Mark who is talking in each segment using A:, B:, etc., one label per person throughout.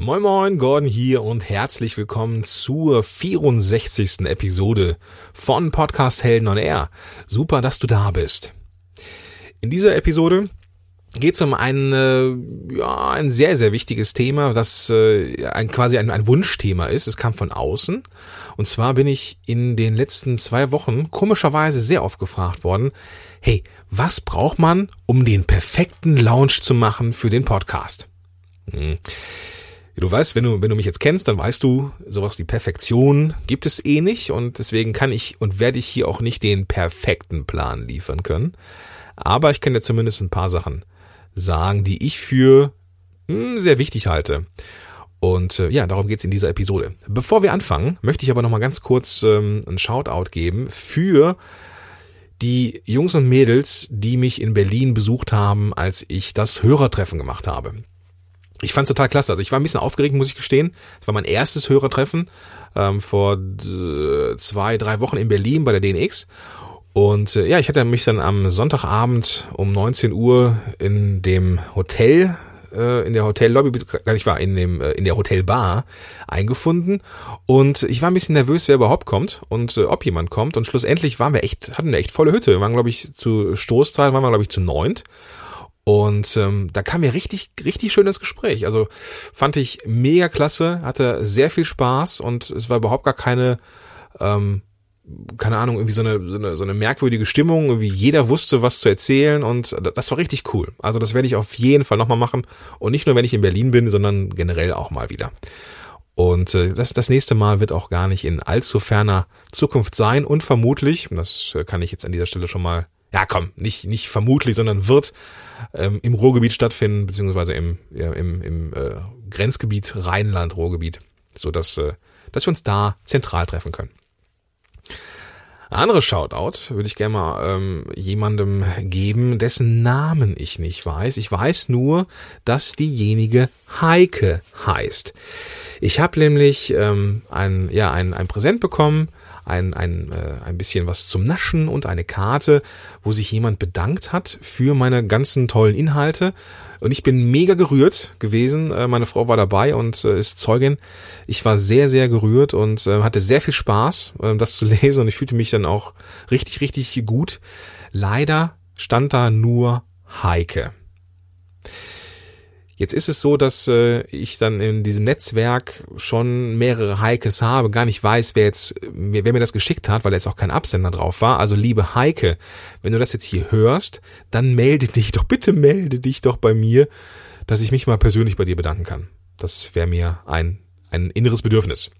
A: Moin Moin, Gordon hier und herzlich willkommen zur 64. Episode von Podcast Helden on Air. Super, dass du da bist. In dieser Episode geht es um ein, äh, ja, ein sehr, sehr wichtiges Thema, das äh, ein, quasi ein, ein Wunschthema ist. Es kam von außen. Und zwar bin ich in den letzten zwei Wochen komischerweise sehr oft gefragt worden, hey, was braucht man, um den perfekten Launch zu machen für den Podcast? Hm. Du weißt, wenn du, wenn du mich jetzt kennst, dann weißt du, sowas wie Perfektion gibt es eh nicht und deswegen kann ich und werde ich hier auch nicht den perfekten Plan liefern können. Aber ich kann dir zumindest ein paar Sachen sagen, die ich für mh, hm, sehr wichtig halte. Und äh, ja, darum geht's in dieser Episode. Bevor wir anfangen, möchte ich aber nochmal ganz kurz ähm, einen Shoutout geben für die Jungs und Mädels, die mich in Berlin besucht haben, als ich das Hörertreffen gemacht habe ich fand's total klasse. Also ich war ein bisschen aufgeregt, muss ich gestehen. Es war mein erstes Hörertreffen ähm, vor zwei, drei Wochen in Berlin bei der DNX. Und äh, ja, ich hatte mich dann am Sonntagabend um 19 Uhr in dem Hotel, äh, in der Hotellobby, ich war in dem äh, in der Hotelbar eingefunden und ich war ein bisschen nervös, wer überhaupt kommt und äh, ob jemand kommt. Und schlussendlich waren wir echt, hatten eine echt volle Hütte. Wir waren, glaube ich, zu Stoßzeit waren wir, glaube ich, zu neunt. Und ähm, da kam mir richtig, richtig schönes Gespräch. Also fand ich mega klasse, hatte sehr viel Spaß und es war überhaupt gar keine, ähm, keine Ahnung, irgendwie so eine, so eine, so eine merkwürdige Stimmung. Irgendwie jeder wusste, was zu erzählen und das war richtig cool. Also das werde ich auf jeden Fall nochmal machen. Und nicht nur, wenn ich in Berlin bin, sondern generell auch mal wieder. Und äh, das, das nächste Mal wird auch gar nicht in allzu ferner Zukunft sein und vermutlich, das kann ich jetzt an dieser Stelle schon mal ja komm, nicht, nicht vermutlich, sondern wird ähm, im Ruhrgebiet stattfinden, beziehungsweise im, ja, im, im äh, Grenzgebiet Rheinland-Ruhrgebiet, so dass, äh, dass wir uns da zentral treffen können. Andere Shoutout würde ich gerne mal ähm, jemandem geben, dessen Namen ich nicht weiß. Ich weiß nur, dass diejenige Heike heißt. Ich habe nämlich ähm, ein, ja, ein, ein Präsent bekommen ein, ein, äh, ein bisschen was zum Naschen und eine Karte, wo sich jemand bedankt hat für meine ganzen tollen Inhalte. Und ich bin mega gerührt gewesen. Äh, meine Frau war dabei und äh, ist Zeugin. Ich war sehr, sehr gerührt und äh, hatte sehr viel Spaß, äh, das zu lesen. Und ich fühlte mich dann auch richtig, richtig gut. Leider stand da nur Heike. Jetzt ist es so, dass äh, ich dann in diesem Netzwerk schon mehrere Heikes habe, gar nicht weiß, wer jetzt, wer, wer mir das geschickt hat, weil jetzt auch kein Absender drauf war. Also liebe Heike, wenn du das jetzt hier hörst, dann melde dich doch, bitte melde dich doch bei mir, dass ich mich mal persönlich bei dir bedanken kann. Das wäre mir ein, ein inneres Bedürfnis.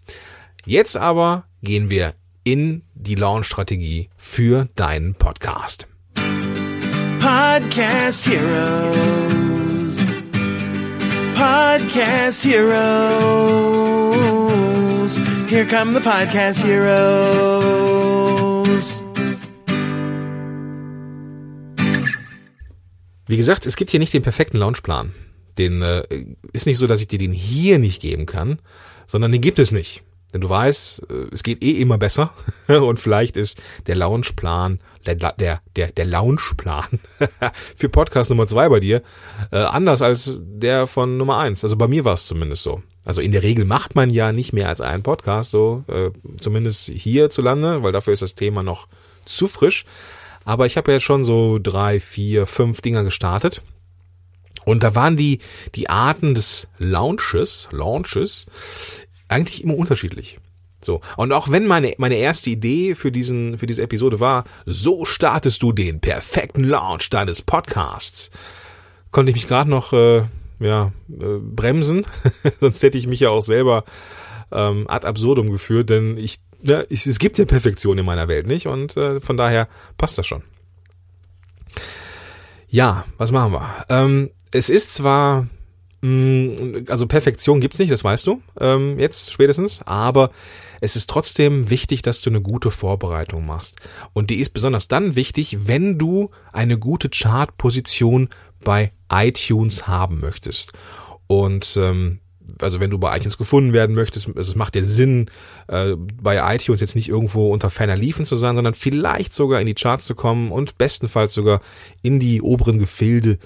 A: Jetzt aber gehen wir in die Launch-Strategie für deinen Podcast. Podcast Heroes. Podcast Heroes. Here come the Podcast Heroes. Wie gesagt, es gibt hier nicht den perfekten Launchplan. Den äh, ist nicht so, dass ich dir den hier nicht geben kann, sondern den gibt es nicht. Denn du weißt, äh, es geht eh immer besser und vielleicht ist der Launchplan, der, der, der, der Launchplan für Podcast Nummer zwei bei dir äh, anders als der von Nummer eins. Also bei mir war es zumindest so. Also in der Regel macht man ja nicht mehr als einen Podcast, so äh, zumindest hierzulande, weil dafür ist das Thema noch zu frisch. Aber ich habe ja schon so drei, vier, fünf Dinger gestartet. Und da waren die, die Arten des Launches, Launches eigentlich immer unterschiedlich. So. Und auch wenn meine, meine erste Idee für diesen, für diese Episode war, so startest du den perfekten Launch deines Podcasts, konnte ich mich gerade noch, äh, ja, äh, bremsen. Sonst hätte ich mich ja auch selber ähm, ad absurdum geführt, denn ich, ja, ich, es gibt ja Perfektion in meiner Welt, nicht? Und äh, von daher passt das schon. Ja, was machen wir? Ähm, es ist zwar also Perfektion gibt's nicht, das weißt du ähm, jetzt spätestens, aber es ist trotzdem wichtig, dass du eine gute Vorbereitung machst. Und die ist besonders dann wichtig, wenn du eine gute Chartposition bei iTunes haben möchtest. Und ähm, also wenn du bei iTunes gefunden werden möchtest, es macht dir Sinn, äh, bei iTunes jetzt nicht irgendwo unter ferner Liefen zu sein, sondern vielleicht sogar in die Charts zu kommen und bestenfalls sogar in die oberen Gefilde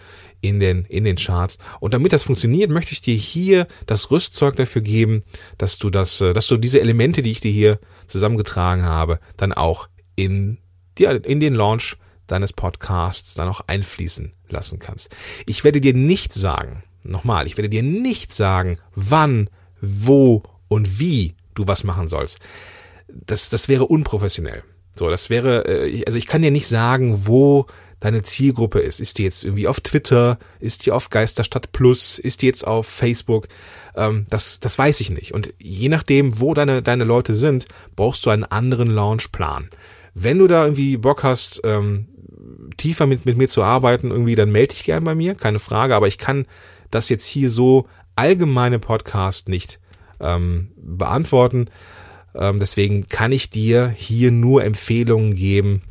A: in den, in den Charts. Und damit das funktioniert, möchte ich dir hier das Rüstzeug dafür geben, dass du das, äh, dass du diese Elemente, die ich dir hier zusammengetragen habe, dann auch in, die, in den Launch deines Podcasts dann auch einfließen lassen kannst. Ich werde dir nicht sagen, nochmal, ich werde dir nicht sagen, wann, wo und wie du was machen sollst. Das, das wäre unprofessionell. So, das wäre, äh, also ich kann dir nicht sagen, wo deine Zielgruppe ist. Ist die jetzt irgendwie auf Twitter? Ist die auf Geisterstadt Plus? Ist die jetzt auf Facebook? Ähm, das, das weiß ich nicht. Und je nachdem, wo deine, deine Leute sind, brauchst du einen anderen Launchplan. Wenn du da irgendwie Bock hast, ähm, tiefer mit, mit mir zu arbeiten, irgendwie, dann melde dich gern bei mir, keine Frage. Aber ich kann das jetzt hier so allgemeine Podcast nicht ähm, beantworten. Ähm, deswegen kann ich dir hier nur Empfehlungen geben,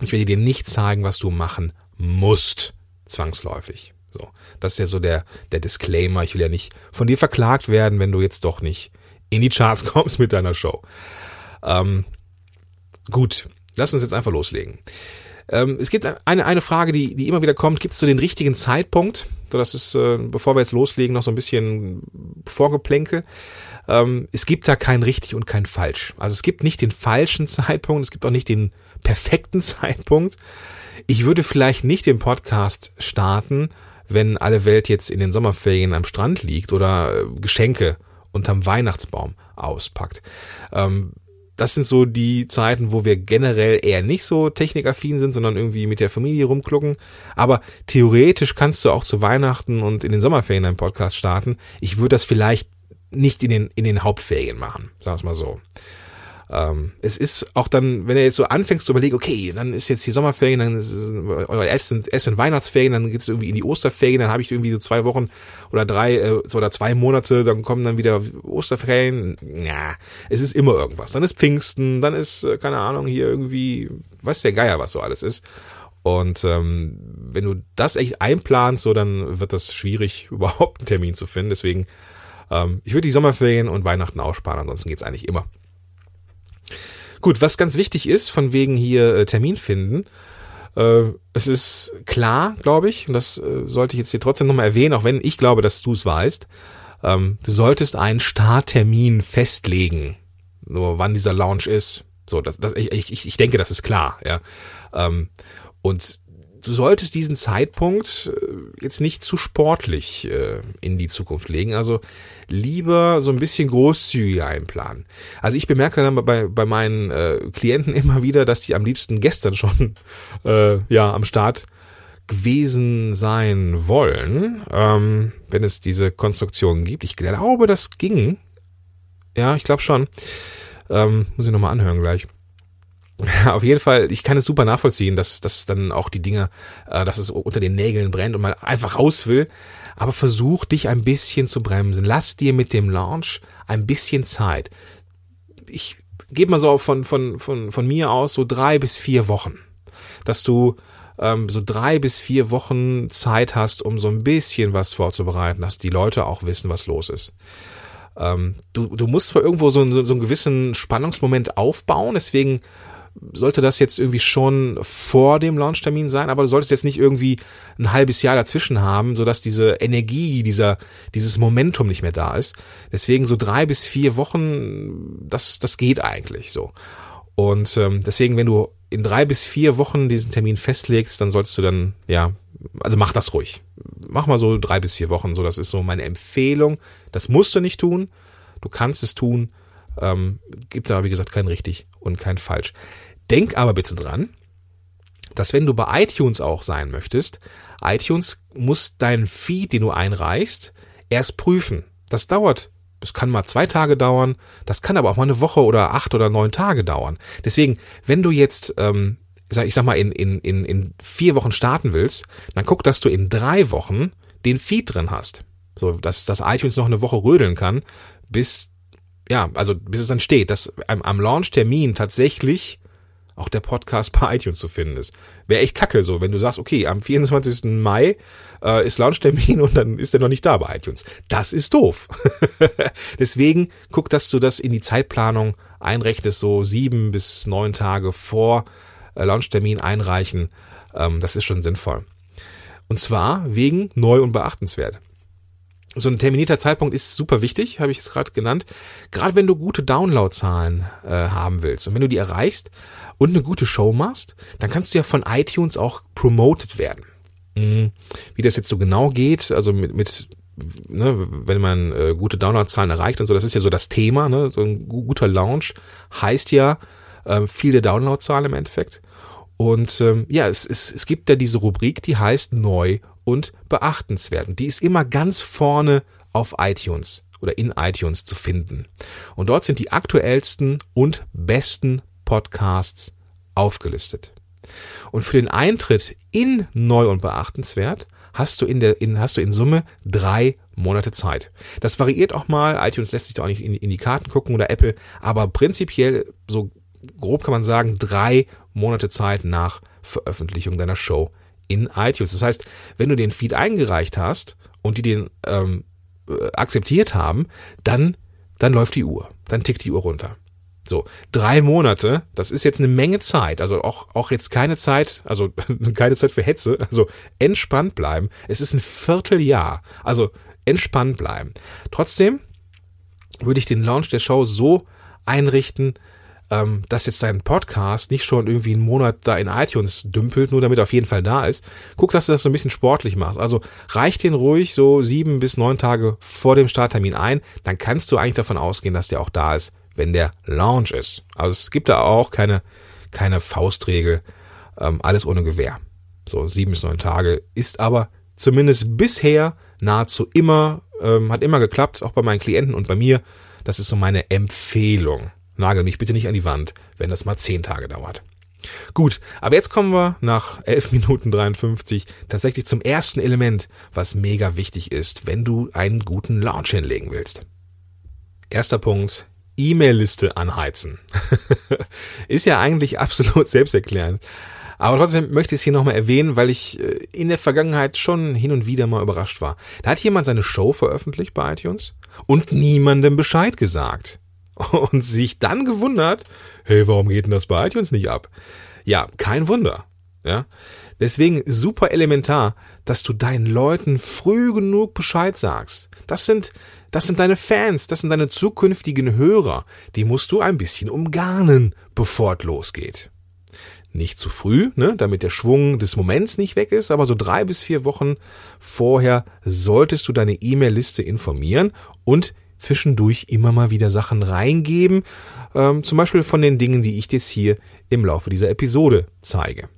A: ich werde dir nicht zeigen, was du machen musst, zwangsläufig. So, das ist ja so der, der Disclaimer. Ich will ja nicht von dir verklagt werden, wenn du jetzt doch nicht in die Charts kommst mit deiner Show. Ähm, gut, lass uns jetzt einfach loslegen. Ähm, es gibt eine, eine Frage, die, die immer wieder kommt. Gibt es so den richtigen Zeitpunkt? So, das ist, äh, bevor wir jetzt loslegen, noch so ein bisschen Vorgeplänkel. Ähm, es gibt da kein richtig und kein falsch. Also es gibt nicht den falschen Zeitpunkt, es gibt auch nicht den perfekten Zeitpunkt. Ich würde vielleicht nicht den Podcast starten, wenn alle Welt jetzt in den Sommerferien am Strand liegt oder äh, Geschenke unterm Weihnachtsbaum auspackt. Ähm, das sind so die Zeiten, wo wir generell eher nicht so technikaffin sind, sondern irgendwie mit der Familie rumklucken. Aber theoretisch kannst du auch zu Weihnachten und in den Sommerferien einen Podcast starten. Ich würde das vielleicht nicht in den, in den Hauptferien machen, sagen wir mal so. Ähm, es ist auch dann, wenn er jetzt so anfängst zu überlegen, okay, dann ist jetzt die Sommerferien, dann ist oder sind, erst sind Weihnachtsferien, dann geht's irgendwie in die Osterferien, dann habe ich irgendwie so zwei Wochen oder drei äh, oder zwei Monate, dann kommen dann wieder Osterferien. Ja, es ist immer irgendwas. Dann ist Pfingsten, dann ist, äh, keine Ahnung, hier irgendwie, weiß der Geier, was so alles ist. Und ähm, wenn du das echt einplanst, so dann wird das schwierig, überhaupt einen Termin zu finden. Deswegen, ähm, ich würde die Sommerferien und Weihnachten aussparen, ansonsten geht's eigentlich immer. Gut, was ganz wichtig ist, von wegen hier äh, Termin finden, äh, es ist klar, glaube ich, und das äh, sollte ich jetzt hier trotzdem nochmal erwähnen, auch wenn ich glaube, dass du es weißt, ähm, du solltest einen Starttermin festlegen, so wann dieser Launch ist. So, das, das, ich, ich, ich denke, das ist klar, ja. Ähm, und du solltest diesen Zeitpunkt äh, jetzt nicht zu sportlich äh, in die Zukunft legen. Also lieber so ein bisschen großzügiger einplanen. Also ich bemerke dann bei, bei meinen äh, Klienten immer wieder, dass die am liebsten gestern schon äh, ja am Start gewesen sein wollen, ähm, wenn es diese Konstruktion gibt. Ich glaube, das ging. Ja, ich glaube schon. Ähm, muss ich nochmal anhören gleich. Auf jeden Fall, ich kann es super nachvollziehen, dass, dass dann auch die Dinge, äh, dass es unter den Nägeln brennt und man einfach raus will. Aber versuch dich ein bisschen zu bremsen. Lass dir mit dem Launch ein bisschen Zeit. Ich gebe mal so von, von, von, von mir aus so drei bis vier Wochen. Dass du ähm, so drei bis vier Wochen Zeit hast, um so ein bisschen was vorzubereiten, dass die Leute auch wissen, was los ist. Ähm, du, du musst zwar irgendwo so, so, so einen gewissen Spannungsmoment aufbauen, deswegen sollte das jetzt irgendwie schon vor dem Launchtermin sein, aber du solltest jetzt nicht irgendwie ein halbes Jahr dazwischen haben, sodass diese Energie, dieser, dieses Momentum nicht mehr da ist. Deswegen so drei bis vier Wochen, das, das geht eigentlich so. Und ähm, deswegen, wenn du in drei bis vier Wochen diesen Termin festlegst, dann solltest du dann, ja, also mach das ruhig. Mach mal so drei bis vier Wochen, so das ist so meine Empfehlung. Das musst du nicht tun, du kannst es tun. Ähm, gibt da, wie gesagt, kein richtig und kein falsch. Denk aber bitte dran, dass wenn du bei iTunes auch sein möchtest, iTunes muss deinen Feed, den du einreichst, erst prüfen. Das dauert. Das kann mal zwei Tage dauern, das kann aber auch mal eine Woche oder acht oder neun Tage dauern. Deswegen, wenn du jetzt, ähm, ich sag mal, in, in, in, in vier Wochen starten willst, dann guck, dass du in drei Wochen den Feed drin hast. So, dass das iTunes noch eine Woche rödeln kann, bis, ja, also bis es dann steht, dass am, am Launch-Termin tatsächlich auch der Podcast bei iTunes zu finden ist. Wäre echt kacke so, wenn du sagst, okay, am 24. Mai äh, ist Launchtermin und dann ist er noch nicht da bei iTunes. Das ist doof. Deswegen guck, dass du das in die Zeitplanung einrechnest, so sieben bis neun Tage vor äh, Launchtermin einreichen. Ähm, das ist schon sinnvoll. Und zwar wegen neu und beachtenswert so ein terminierter Zeitpunkt ist super wichtig, habe ich es gerade genannt. Gerade wenn du gute Downloadzahlen äh, haben willst und wenn du die erreichst und eine gute Show machst, dann kannst du ja von iTunes auch promoted werden. Mhm. Wie das jetzt so genau geht, also mit, mit ne, wenn man äh, gute Downloadzahlen erreicht und so, das ist ja so das Thema. Ne? So ein guter Launch heißt ja äh, viele Downloadzahlen im Endeffekt. Und ähm, ja, es, es, es gibt ja diese Rubrik, die heißt neu und beachtenswert. Und die ist immer ganz vorne auf iTunes oder in iTunes zu finden. Und dort sind die aktuellsten und besten Podcasts aufgelistet. Und für den Eintritt in neu und beachtenswert hast du in der, in, hast du in Summe drei Monate Zeit. Das variiert auch mal. iTunes lässt sich da auch nicht in, in die Karten gucken oder Apple. Aber prinzipiell, so grob kann man sagen, drei Monate Zeit nach Veröffentlichung deiner Show in iTunes. Das heißt, wenn du den Feed eingereicht hast und die den ähm, äh, akzeptiert haben, dann, dann läuft die Uhr. Dann tickt die Uhr runter. So, drei Monate, das ist jetzt eine Menge Zeit. Also auch, auch jetzt keine Zeit, also keine Zeit für Hetze. Also entspannt bleiben. Es ist ein Vierteljahr. Also entspannt bleiben. Trotzdem würde ich den Launch der Show so einrichten, ähm, dass jetzt dein Podcast nicht schon irgendwie einen Monat da in iTunes dümpelt, nur damit er auf jeden Fall da ist. Guck, dass du das so ein bisschen sportlich machst. Also reich den ruhig so sieben bis neun Tage vor dem Starttermin ein, dann kannst du eigentlich davon ausgehen, dass der auch da ist, wenn der Launch ist. Also es gibt da auch keine, keine Faustregel, ähm, alles ohne Gewehr. So sieben bis neun Tage ist aber zumindest bisher nahezu immer, ähm, hat immer geklappt, auch bei meinen Klienten und bei mir. Das ist so meine Empfehlung. Nagel mich bitte nicht an die Wand, wenn das mal zehn Tage dauert. Gut, aber jetzt kommen wir nach 11 Minuten 53 tatsächlich zum ersten Element, was mega wichtig ist, wenn du einen guten Launch hinlegen willst. Erster Punkt, E-Mail-Liste anheizen. ist ja eigentlich absolut selbsterklärend. Aber trotzdem möchte ich es hier nochmal erwähnen, weil ich äh, in der Vergangenheit schon hin und wieder mal überrascht war. Da hat jemand seine Show veröffentlicht bei iTunes und niemandem Bescheid gesagt und sich dann gewundert, hey, warum geht denn das bei iTunes nicht ab? Ja, kein Wunder. Ja, deswegen super elementar, dass du deinen Leuten früh genug Bescheid sagst. Das sind, das sind deine Fans, das sind deine zukünftigen Hörer. Die musst du ein bisschen umgarnen, bevor es losgeht. Nicht zu früh, ne, damit der Schwung des Moments nicht weg ist, aber so drei bis vier Wochen vorher solltest du deine E-Mail-Liste informieren und zwischendurch immer mal wieder Sachen reingeben, ähm, zum Beispiel von den Dingen, die ich jetzt hier im Laufe dieser Episode zeige.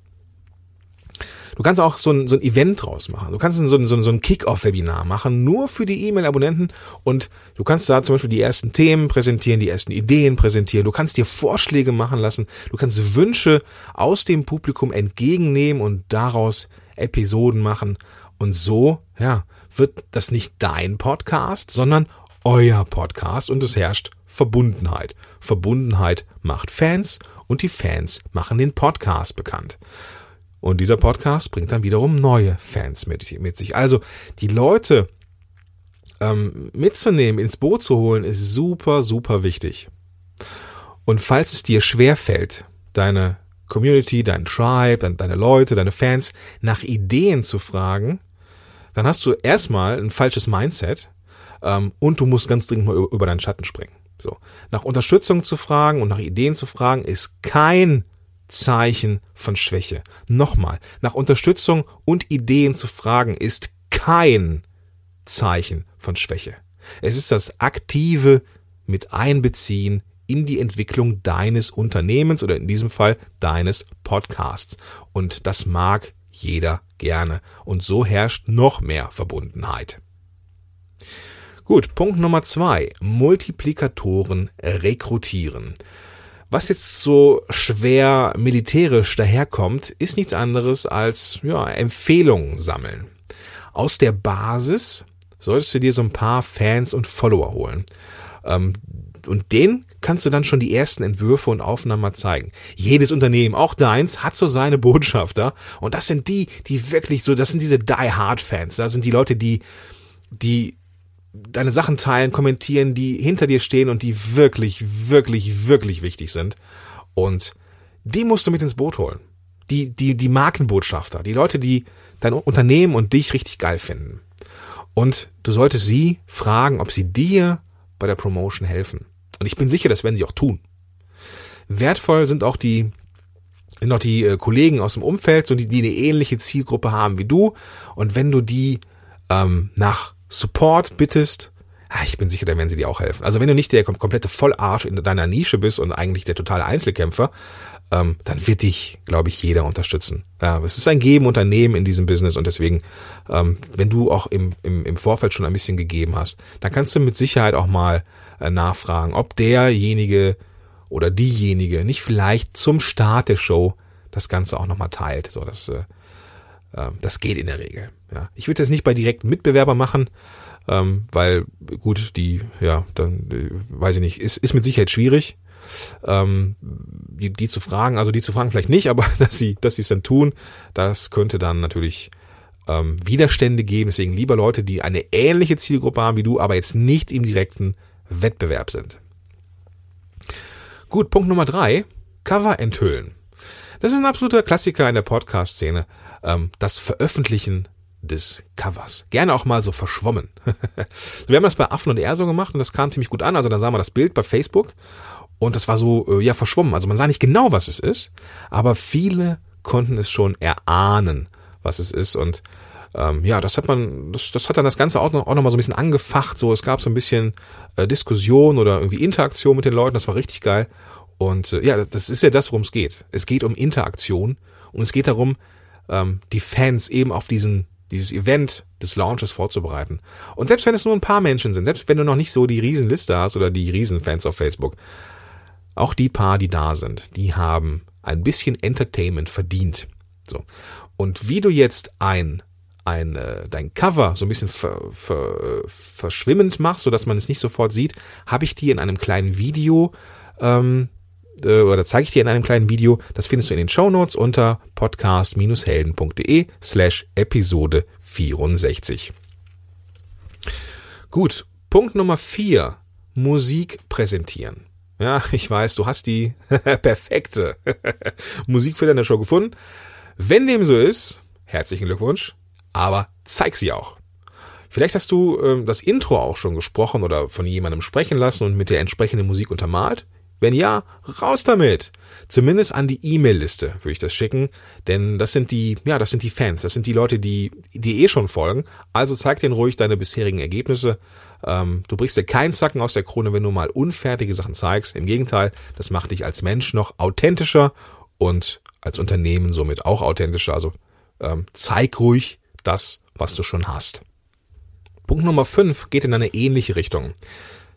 A: Du kannst auch so ein, so ein Event draus machen. Du kannst so ein, so ein, so ein Kick-Off-Webinar machen, nur für die E-Mail-Abonnenten und du kannst da zum Beispiel die ersten Themen präsentieren, die ersten Ideen präsentieren. Du kannst dir Vorschläge machen lassen. Du kannst Wünsche aus dem Publikum entgegennehmen und daraus Episoden machen. Und so, ja, wird das nicht dein Podcast, sondern euer Podcast und es herrscht Verbundenheit. Verbundenheit macht Fans und die Fans machen den Podcast bekannt. Und dieser Podcast bringt dann wiederum neue Fans mit, mit sich. Also die Leute ähm, mitzunehmen, ins Boot zu holen, ist super, super wichtig. Und falls es dir schwer fällt, deine Community, dein Tribe, deine Leute, deine Fans nach Ideen zu fragen, dann hast du erstmal ein falsches Mindset ähm, und du musst ganz dringend mal über, über deinen Schatten springen. So. Nach Unterstützung zu fragen und nach Ideen zu fragen, ist kein Zeichen von Schwäche. Nochmal, nach Unterstützung und Ideen zu fragen, ist kein Zeichen von Schwäche. Es ist das aktive mit einbeziehen in die Entwicklung deines Unternehmens oder in diesem Fall deines Podcasts. Und das mag jeder gerne. Und so herrscht noch mehr Verbundenheit. Gut, Punkt Nummer zwei. Multiplikatoren rekrutieren. Was jetzt so schwer militärisch daherkommt, ist nichts anderes als ja, Empfehlungen sammeln. Aus der Basis solltest du dir so ein paar Fans und Follower holen. Ähm, und den kannst du dann schon die ersten Entwürfe und Aufnahmen mal zeigen. Jedes Unternehmen, auch deins, hat so seine Botschafter. Und das sind die, die wirklich so, das sind diese Die-Hard-Fans. Das sind die Leute, die, die deine Sachen teilen, kommentieren, die hinter dir stehen und die wirklich, wirklich, wirklich wichtig sind. Und die musst du mit ins Boot holen. Die, die, die Markenbotschafter, die Leute, die dein Unternehmen und dich richtig geil finden. Und du solltest sie fragen, ob sie dir bei der Promotion helfen. Und ich bin sicher, das werden sie auch tun. Wertvoll sind auch die sind auch die äh, Kollegen aus dem Umfeld, so die, die eine ähnliche Zielgruppe haben wie du. Und wenn du die ähm, nach Support bittest, ah, ich bin sicher, da werden sie dir auch helfen. Also wenn du nicht der komplette Vollarsch in deiner Nische bist und eigentlich der totale Einzelkämpfer, ähm, dann wird dich, glaube ich, jeder unterstützen. Ja, es ist ein Geben Unternehmen in diesem Business und deswegen, ähm, wenn du auch im, im, im Vorfeld schon ein bisschen gegeben hast, dann kannst du mit Sicherheit auch mal äh, nachfragen, ob derjenige oder diejenige nicht vielleicht zum Start der Show das Ganze auch nochmal teilt. So, das, äh, das geht in der Regel. Ja. Ich würde das nicht bei direkten Mitbewerbern machen, ähm, weil gut, die, ja, dann weiß ich nicht, ist, ist mit Sicherheit schwierig ähm, die, die zu fragen, also die zu fragen vielleicht nicht, aber dass sie, dass sie es dann tun, das könnte dann natürlich ähm, Widerstände geben. Deswegen lieber Leute, die eine ähnliche Zielgruppe haben wie du, aber jetzt nicht im direkten Wettbewerb sind. Gut, Punkt Nummer drei, Cover enthüllen. Das ist ein absoluter Klassiker in der Podcast-Szene. Ähm, das Veröffentlichen des Covers. Gerne auch mal so verschwommen. wir haben das bei Affen und R so gemacht und das kam ziemlich gut an. Also da sah man das Bild bei Facebook und das war so, äh, ja, verschwommen. Also man sah nicht genau, was es ist, aber viele konnten es schon erahnen, was es ist. Und ähm, ja, das hat man, das, das hat dann das Ganze auch noch, auch noch mal so ein bisschen angefacht. So, es gab so ein bisschen äh, Diskussion oder irgendwie Interaktion mit den Leuten. Das war richtig geil. Und äh, ja, das ist ja das, worum es geht. Es geht um Interaktion und es geht darum, ähm, die Fans eben auf diesen dieses Event des Launches vorzubereiten. Und selbst wenn es nur ein paar Menschen sind, selbst wenn du noch nicht so die Riesenliste hast oder die Riesenfans auf Facebook, auch die paar, die da sind, die haben ein bisschen Entertainment verdient. So. Und wie du jetzt ein ein, äh, dein Cover so ein bisschen ver, ver, verschwimmend machst, so dass man es nicht sofort sieht, habe ich dir in einem kleinen Video ähm, äh, oder zeige ich dir in einem kleinen Video. Das findest du in den Show Notes unter podcast-helden.de slash Episode 64. Gut, Punkt Nummer vier: Musik präsentieren. Ja, ich weiß, du hast die perfekte Musik für deine Show gefunden. Wenn dem so ist, herzlichen Glückwunsch, aber zeig sie auch. Vielleicht hast du ähm, das Intro auch schon gesprochen oder von jemandem sprechen lassen und mit der entsprechenden Musik untermalt. Wenn ja, raus damit. Zumindest an die E-Mail-Liste würde ich das schicken, denn das sind die, ja, das sind die Fans, das sind die Leute, die, die eh schon folgen. Also zeig denen ruhig deine bisherigen Ergebnisse ähm, du brichst dir keinen Zacken aus der Krone, wenn du mal unfertige Sachen zeigst. Im Gegenteil, das macht dich als Mensch noch authentischer und als Unternehmen somit auch authentischer. Also ähm, zeig ruhig das, was du schon hast. Punkt Nummer 5 geht in eine ähnliche Richtung.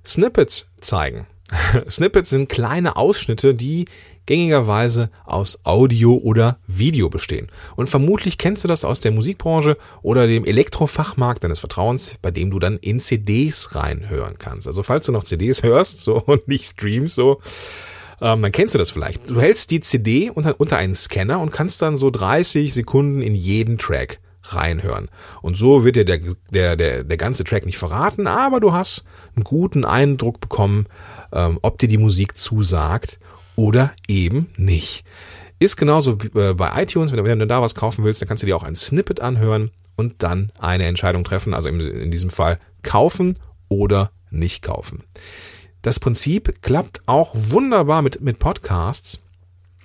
A: Snippets zeigen. Snippets sind kleine Ausschnitte, die gängigerweise aus Audio oder Video bestehen. Und vermutlich kennst du das aus der Musikbranche oder dem Elektrofachmarkt deines Vertrauens, bei dem du dann in CDs reinhören kannst. Also falls du noch CDs hörst so und nicht streamst so, ähm, dann kennst du das vielleicht. Du hältst die CD unter, unter einen Scanner und kannst dann so 30 Sekunden in jeden Track reinhören. Und so wird dir der, der, der, der ganze Track nicht verraten, aber du hast einen guten Eindruck bekommen, ähm, ob dir die Musik zusagt oder eben nicht. Ist genauso äh, bei iTunes, wenn du da was kaufen willst, dann kannst du dir auch ein Snippet anhören und dann eine Entscheidung treffen, also in diesem Fall kaufen oder nicht kaufen. Das Prinzip klappt auch wunderbar mit, mit Podcasts.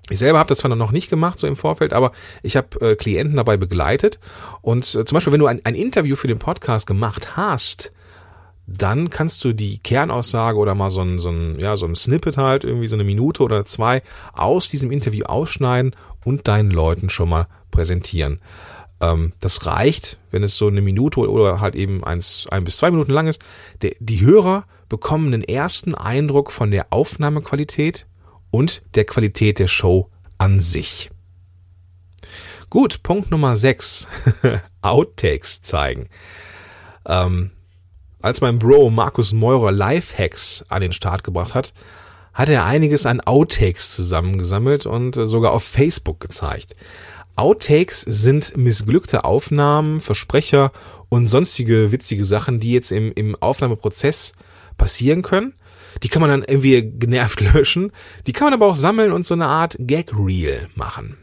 A: Ich selber habe das zwar noch nicht gemacht, so im Vorfeld, aber ich habe äh, Klienten dabei begleitet. Und äh, zum Beispiel, wenn du ein, ein Interview für den Podcast gemacht hast, dann kannst du die Kernaussage oder mal so ein, so ein, ja, so ein Snippet halt, irgendwie so eine Minute oder zwei aus diesem Interview ausschneiden und deinen Leuten schon mal präsentieren. Ähm, das reicht, wenn es so eine Minute oder halt eben eins, ein bis zwei Minuten lang ist. Der, die Hörer bekommen den ersten Eindruck von der Aufnahmequalität und der Qualität der Show an sich. Gut, Punkt Nummer 6. Outtakes zeigen. Ähm, als mein Bro Markus Meurer Lifehacks an den Start gebracht hat, hat er einiges an Outtakes zusammengesammelt und äh, sogar auf Facebook gezeigt. Outtakes sind missglückte Aufnahmen, Versprecher und sonstige witzige Sachen, die jetzt im, im Aufnahmeprozess passieren können. Die kann man dann irgendwie genervt löschen. Die kann man aber auch sammeln und so eine Art Gag-Reel machen.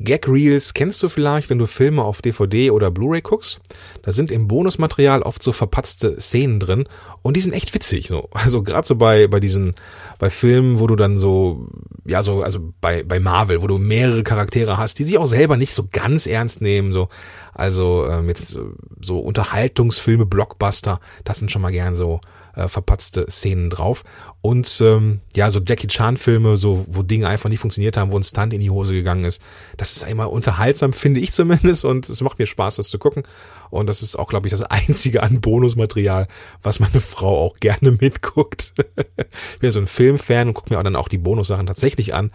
A: Gag-Reels kennst du vielleicht, wenn du Filme auf DVD oder Blu-ray guckst. Da sind im Bonusmaterial oft so verpatzte Szenen drin und die sind echt witzig. So. Also gerade so bei, bei diesen, bei Filmen, wo du dann so, ja, so, also bei, bei Marvel, wo du mehrere Charaktere hast, die sich auch selber nicht so ganz ernst nehmen. So. Also ähm, jetzt so Unterhaltungsfilme, Blockbuster, das sind schon mal gern so äh, verpatzte Szenen drauf. Und ähm, ja, so Jackie Chan-Filme, so wo Dinge einfach nicht funktioniert haben, wo ein Stunt in die Hose gegangen ist. Das ist immer unterhaltsam, finde ich zumindest. Und es macht mir Spaß, das zu gucken. Und das ist auch, glaube ich, das einzige an Bonusmaterial, was meine Frau auch gerne mitguckt. ich bin so ein Filmfan und gucke mir auch dann auch die Bonussachen tatsächlich an.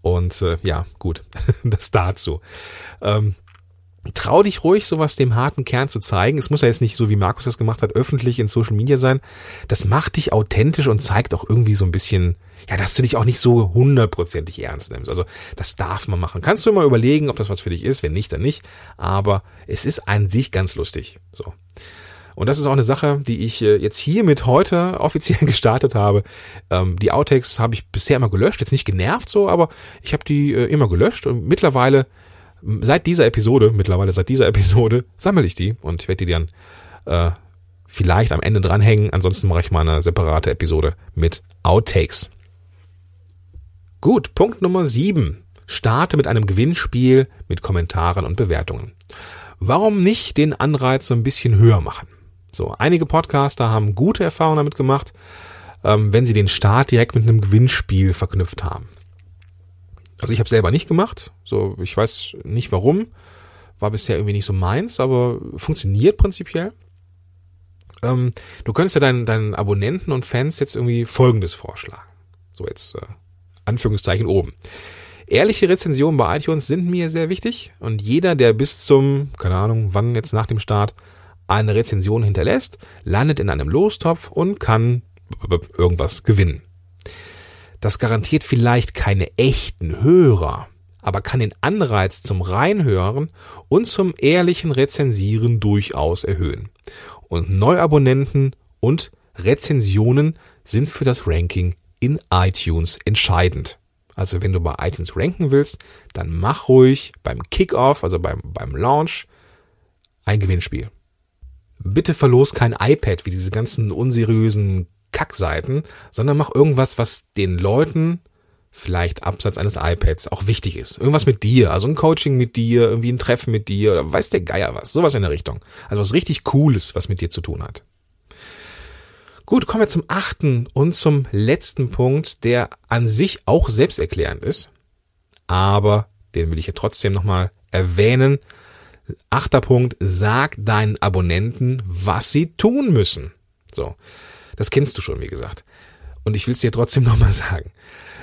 A: Und äh, ja, gut, das dazu. Ähm, trau dich ruhig, sowas dem harten Kern zu zeigen. Es muss ja jetzt nicht so, wie Markus das gemacht hat, öffentlich in Social Media sein. Das macht dich authentisch und zeigt auch irgendwie so ein bisschen, ja, dass du dich auch nicht so hundertprozentig ernst nimmst. Also das darf man machen. Kannst du immer überlegen, ob das was für dich ist. Wenn nicht, dann nicht. Aber es ist an sich ganz lustig. So. Und das ist auch eine Sache, die ich äh, jetzt hiermit heute offiziell gestartet habe. Ähm, die Outtakes habe ich bisher immer gelöscht, jetzt nicht genervt so, aber ich habe die äh, immer gelöscht und mittlerweile seit dieser Episode, mittlerweile seit dieser Episode, sammle ich die und ich werde die dann äh, vielleicht am Ende dranhängen. Ansonsten mache ich mal eine separate Episode mit Outtakes. Gut, Punkt Nummer 7. Starte mit einem Gewinnspiel mit Kommentaren und Bewertungen. Warum nicht den Anreiz so ein bisschen höher machen? So, einige Podcaster haben gute Erfahrungen damit gemacht, ähm, wenn sie den Start direkt mit einem Gewinnspiel verknüpft haben. Also ich habe selber nicht gemacht. So, ich weiß nicht warum. War bisher irgendwie nicht so meins, aber funktioniert prinzipiell. Ähm, du könntest ja deinen, deinen Abonnenten und Fans jetzt irgendwie Folgendes vorschlagen. So jetzt äh, Anführungszeichen oben. Ehrliche Rezensionen bei iTunes sind mir sehr wichtig und jeder, der bis zum, keine Ahnung, wann jetzt nach dem Start eine Rezension hinterlässt, landet in einem Lostopf und kann irgendwas gewinnen. Das garantiert vielleicht keine echten Hörer, aber kann den Anreiz zum Reinhören und zum ehrlichen Rezensieren durchaus erhöhen. Und Neuabonnenten und Rezensionen sind für das Ranking in iTunes entscheidend. Also wenn du bei iTunes ranken willst, dann mach ruhig beim Kickoff, also beim, beim Launch, ein Gewinnspiel. Bitte verlos kein iPad wie diese ganzen unseriösen Kackseiten, sondern mach irgendwas, was den Leuten vielleicht abseits eines iPads auch wichtig ist. Irgendwas mit dir, also ein Coaching mit dir, irgendwie ein Treffen mit dir oder weiß der Geier was, sowas in der Richtung. Also was richtig Cooles, was mit dir zu tun hat. Gut, kommen wir zum achten und zum letzten Punkt, der an sich auch selbsterklärend ist, aber den will ich hier trotzdem nochmal erwähnen. Achter Punkt, sag deinen Abonnenten, was sie tun müssen. So. Das kennst du schon, wie gesagt. Und ich will es dir trotzdem nochmal sagen.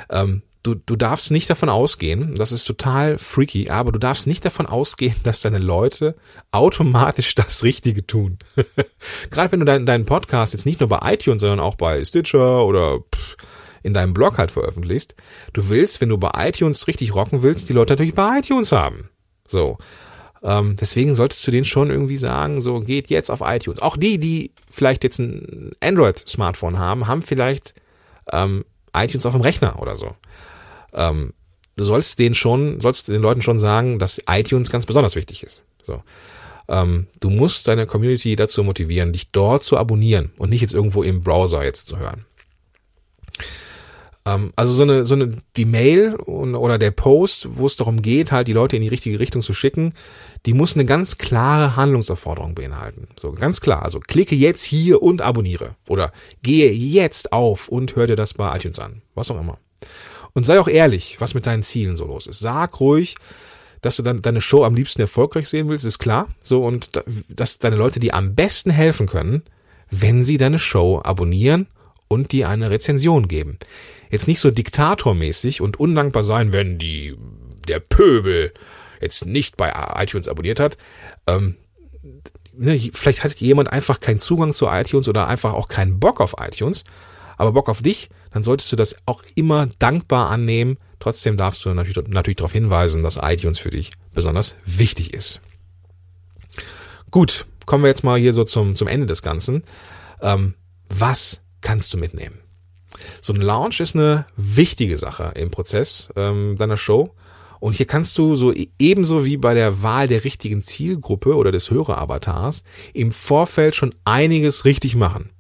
A: Ähm, du, du darfst nicht davon ausgehen, das ist total freaky, aber du darfst nicht davon ausgehen, dass deine Leute automatisch das Richtige tun. Gerade wenn du deinen, deinen Podcast jetzt nicht nur bei iTunes, sondern auch bei Stitcher oder pff, in deinem Blog halt veröffentlichst, du willst, wenn du bei iTunes richtig rocken willst, die Leute natürlich bei iTunes haben. So. Ähm, deswegen solltest du denen schon irgendwie sagen, so geht jetzt auf iTunes. Auch die, die vielleicht jetzt ein Android-Smartphone haben, haben vielleicht ähm, iTunes auf dem Rechner oder so. Ähm, du sollst denen schon, sollst den Leuten schon sagen, dass iTunes ganz besonders wichtig ist. So. Ähm, du musst deine Community dazu motivieren, dich dort zu abonnieren und nicht jetzt irgendwo im Browser jetzt zu hören. Ähm, also so eine, so eine, die Mail oder der Post, wo es darum geht, halt die Leute in die richtige Richtung zu schicken, die muss eine ganz klare Handlungsaufforderung beinhalten. So ganz klar. Also klicke jetzt hier und abonniere. Oder gehe jetzt auf und hör dir das bei iTunes an. Was auch immer. Und sei auch ehrlich, was mit deinen Zielen so los ist. Sag ruhig, dass du dann deine Show am liebsten erfolgreich sehen willst, ist klar. So, und dass deine Leute dir am besten helfen können, wenn sie deine Show abonnieren und dir eine Rezension geben jetzt nicht so diktatormäßig und undankbar sein, wenn die, der Pöbel jetzt nicht bei iTunes abonniert hat. Ähm, ne, vielleicht hat jemand einfach keinen Zugang zu iTunes oder einfach auch keinen Bock auf iTunes. aber Bock auf dich, dann solltest du das auch immer dankbar annehmen. Trotzdem darfst du natürlich, natürlich darauf hinweisen, dass iTunes für dich besonders wichtig ist. Gut, kommen wir jetzt mal hier so zum, zum Ende des Ganzen. Ähm, was kannst du mitnehmen? So ein Launch ist eine wichtige Sache im Prozess ähm, deiner Show. Und hier kannst du so e-, ebenso wie bei der Wahl der richtigen Zielgruppe oder des Höreravatars im Vorfeld schon einiges richtig machen,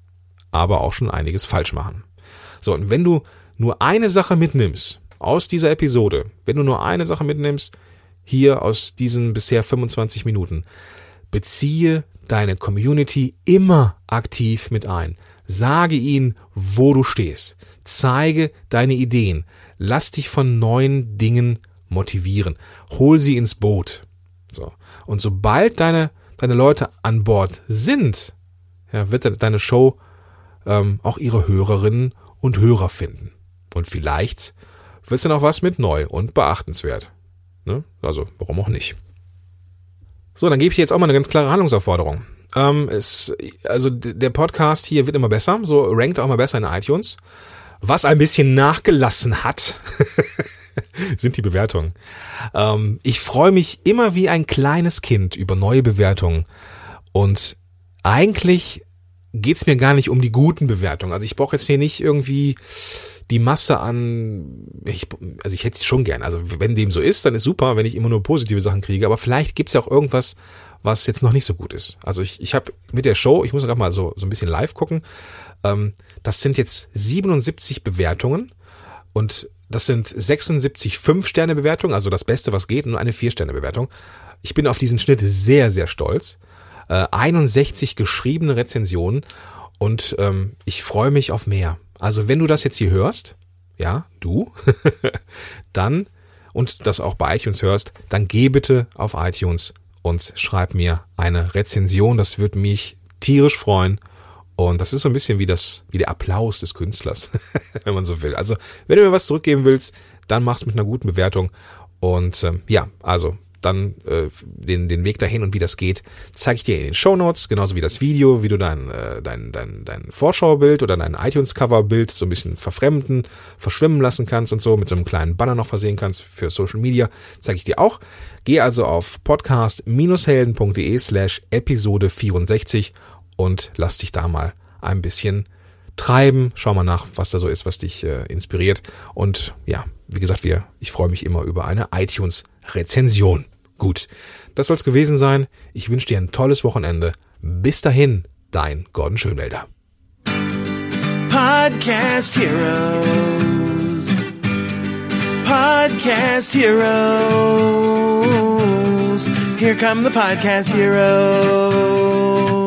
A: aber auch schon einiges falsch machen. So, und wenn du nur eine Sache mitnimmst aus dieser Episode, wenn du nur eine Sache mitnimmst, hier aus diesen bisher 25 Minuten, beziehe deine Community immer aktiv mit ein. Sage ihnen, wo du stehst. Zeige deine Ideen. Lass dich von neuen Dingen motivieren. Hol sie ins Boot. So. Und sobald deine, deine Leute an Bord sind, ja, wird deine Show ähm, auch ihre Hörerinnen und Hörer finden. Und vielleicht wird es dann auch was mit neu und beachtenswert. Ne? Also, warum auch nicht? So, dann gebe ich jetzt auch mal eine ganz klare Handlungsaufforderung. Ähm, es, also der Podcast hier wird immer besser, so rankt auch immer besser in iTunes. Was ein bisschen nachgelassen hat, sind die Bewertungen. Ähm, ich freue mich immer wie ein kleines Kind über neue Bewertungen. Und eigentlich geht's mir gar nicht um die guten Bewertungen. Also ich brauche jetzt hier nicht irgendwie die Masse an, ich, also ich hätte es schon gern. Also wenn dem so ist, dann ist super, wenn ich immer nur positive Sachen kriege. Aber vielleicht gibt's ja auch irgendwas, was jetzt noch nicht so gut ist. Also ich, ich habe mit der Show, ich muss gerade mal so, so ein bisschen live gucken, ähm, das sind jetzt 77 Bewertungen und das sind 76 5-Sterne-Bewertungen, also das Beste, was geht, und eine 4-Sterne-Bewertung. Ich bin auf diesen Schnitt sehr, sehr stolz. Äh, 61 geschriebene Rezensionen und ähm, ich freue mich auf mehr. Also wenn du das jetzt hier hörst, ja, du, dann und das auch bei iTunes hörst, dann geh bitte auf iTunes und schreib mir eine Rezension. Das würde mich tierisch freuen. Und das ist so ein bisschen wie das, wie der Applaus des Künstlers, wenn man so will. Also, wenn du mir was zurückgeben willst, dann mach's mit einer guten Bewertung. Und ähm, ja, also dann äh, den, den Weg dahin und wie das geht, zeige ich dir in den Show Notes, genauso wie das Video, wie du dein, äh, dein, dein, dein Vorschaubild oder dein iTunes-Cover-Bild so ein bisschen verfremden, verschwimmen lassen kannst und so, mit so einem kleinen Banner noch versehen kannst für Social Media, zeige ich dir auch. Geh also auf podcast-helden.de slash Episode 64 und lass dich da mal ein bisschen treiben. Schau mal nach, was da so ist, was dich äh, inspiriert. Und ja, wie gesagt, wir, ich freue mich immer über eine iTunes-Rezension. Gut, das soll's gewesen sein. Ich wünsche dir ein tolles Wochenende. Bis dahin, dein Gordon Schönwelder. Podcast Heroes. Podcast Heroes. Here come the Podcast Heroes.